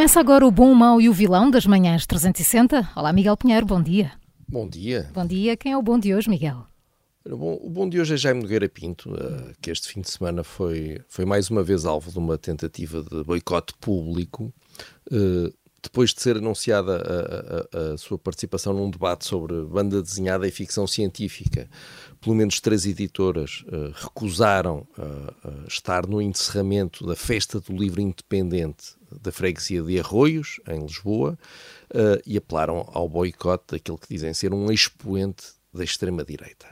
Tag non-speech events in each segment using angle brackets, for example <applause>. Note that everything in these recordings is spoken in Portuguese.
Começa agora o bom, o mau e o vilão das manhãs 360. Olá, Miguel Pinheiro, bom dia. Bom dia. Bom dia. Quem é o bom de hoje, Miguel? O bom, de hoje é Jaime Nogueira Pinto, uh, que este fim de semana foi, foi mais uma vez alvo de uma tentativa de boicote público, uh, depois de ser anunciada a, a, a, sua participação num debate sobre banda desenhada e ficção científica. Pelo menos três editoras uh, recusaram estar no encerramento da Festa do Livro Independente da freguesia de Arroios, em Lisboa, uh, e apelaram ao boicote daquele que dizem ser um expoente da extrema-direita.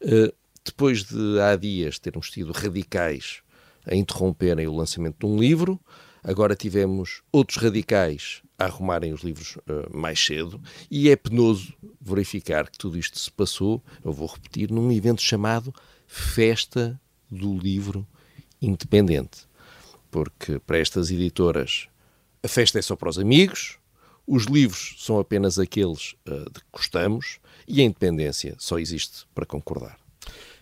Uh, depois de há dias termos tido radicais a interromperem o lançamento de um livro, agora tivemos outros radicais a arrumarem os livros uh, mais cedo, e é penoso verificar que tudo isto se passou, eu vou repetir, num evento chamado Festa do Livro Independente porque para estas editoras a festa é só para os amigos, os livros são apenas aqueles uh, de que gostamos e a independência só existe para concordar.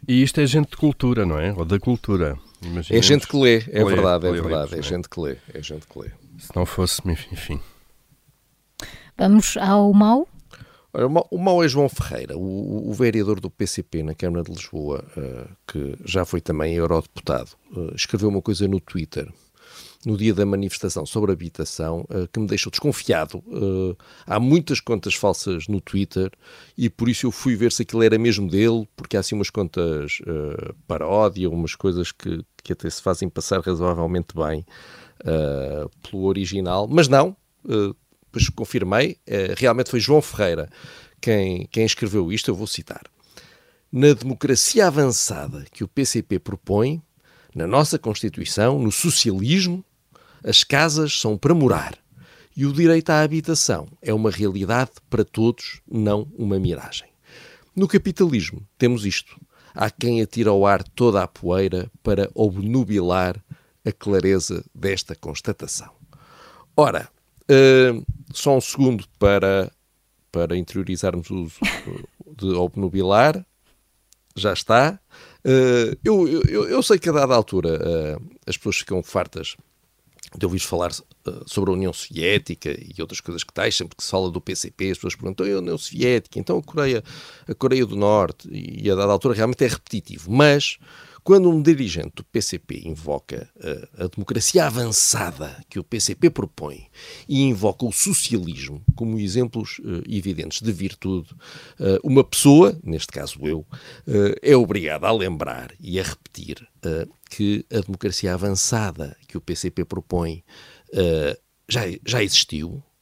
E isto é gente de cultura, não é? Ou da cultura. Imaginemos... É gente que lê, é lê, verdade, é lê, verdade. Livros, é, é gente que lê, é gente que lê. Se não fosse, enfim. Vamos ao mau? O mau é João Ferreira, o, o, vereador do PCP na Câmara de Lisboa, uh, que já foi também eurodeputado, uh, escreveu uma coisa no Twitter no dia da manifestação sobre habitação uh, que me deixou desconfiado. Uh, há muitas contas falsas no Twitter e por isso eu fui ver se aquilo era mesmo dele, porque há assim umas contas uh, paródia, umas coisas que, que até se fazem passar razoavelmente bem pelo original, mas não. depois confirmei, realmente foi João Ferreira quem, quem escreveu isto, eu vou citar. Na democracia avançada que o PCP propõe, na nossa Constituição, no socialismo, as casas são para morar e o direito à habitação é uma realidade para todos, não uma miragem. No capitalismo temos isto. Há quem atira ao ar toda a poeira para obnubilar a clareza desta constatação. Ora, uh, só um segundo para, para interiorizarmos o uso de obnubilar. Já está. Uh, eu, eu, eu, sei que a dada altura uh, as pessoas ficam fartas de ouvir falar uh, sobre a União Soviética e outras coisas que tais, sempre que se fala do PCP, as pessoas perguntam, a União Soviética, então a Coreia, a Coreia do Norte, e a dada altura realmente é repetitivo, mas quando um dirigente do PCP invoca uh, a democracia avançada que o PCP propõe e invoca o socialismo como exemplos uh, evidentes de virtude, uh, uma pessoa, neste caso eu, é obrigada a lembrar e a repetir que a democracia avançada que o PCP propõe já, já existiu, eh,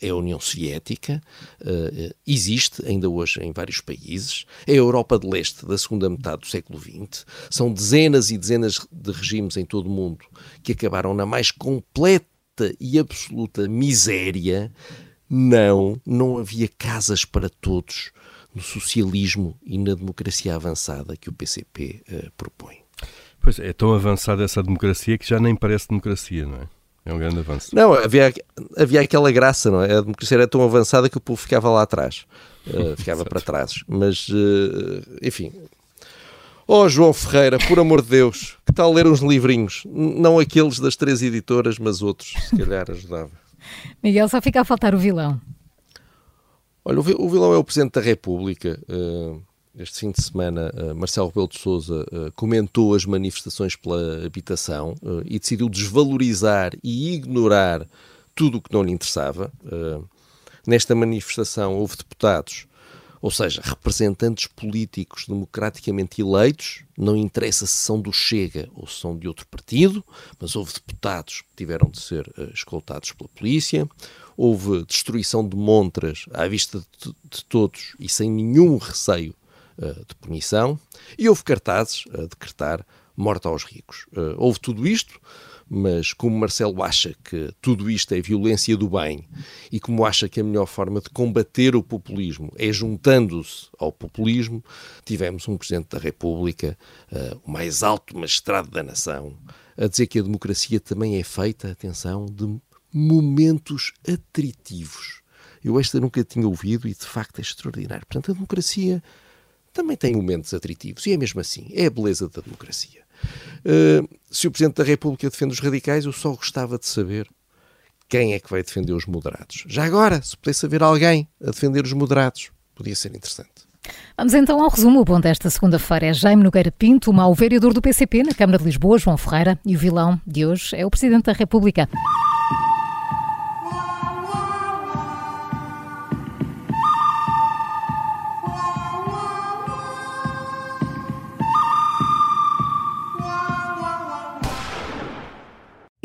é a União Soviética, eh, existe ainda hoje em vários países, é a Europa de Leste da segunda metade do século XX, são dezenas e dezenas de regimes em todo o mundo que acabaram na mais completa e absoluta miséria. Não, não havia casas para todos no socialismo e na democracia avançada que o PCP uh, eh, propõe. Pois é, tão avançada essa democracia que já nem parece democracia, não é? É um grande avanço. Não, havia, havia aquela graça, não é? A democracia era tão avançada que o povo ficava lá atrás. Uh, <laughs> ficava para trás. Mas, uh, enfim. Oh, João Ferreira, por amor de Deus, que tal ler uns livrinhos? Não aqueles das três editoras, mas outros, se calhar ajudava. <laughs> Miguel, só fica a faltar o vilão. Olha, o vilão é o Presidente da República. Uh, este fim de semana, uh, Marcelo Rebelo de Sousa uh, comentou as manifestações pela habitação uh, e decidiu desvalorizar e ignorar tudo o que não lhe interessava. nesta manifestação houve deputados, ou seja, representantes políticos democraticamente eleitos, não interessa se são do Chega ou se são de outro partido, mas houve deputados que tiveram de ser escoltados pela polícia, houve destruição de montras à vista de, de todos e sem nenhum receio de punição e houve cartazes a decretar morte aos ricos. houve tudo isto mas como Marcelo acha que tudo isto é violência do bem e como acha que a melhor forma de combater o populismo é juntando-se ao populismo, tivemos um Presidente da República, uh, o mais alto magistrado da nação, a dizer que a democracia também é feita, atenção, de momentos atritivos. Eu esta nunca tinha ouvido e de facto é extraordinário. Portanto, a democracia também tem momentos atritivos e é mesmo assim, é a beleza da democracia. Uh, se o Presidente da República defende os radicais, eu só gostava de saber quem é que vai defender os moderados. Já agora, se pudesse haver alguém a defender os moderados, podia ser interessante. Vamos então ao resumo. O bom desta segunda-feira é Jaime Nogueira Pinto, o mau vereador do PCP na Câmara de Lisboa, João Ferreira, e o vilão de hoje é o Presidente da República.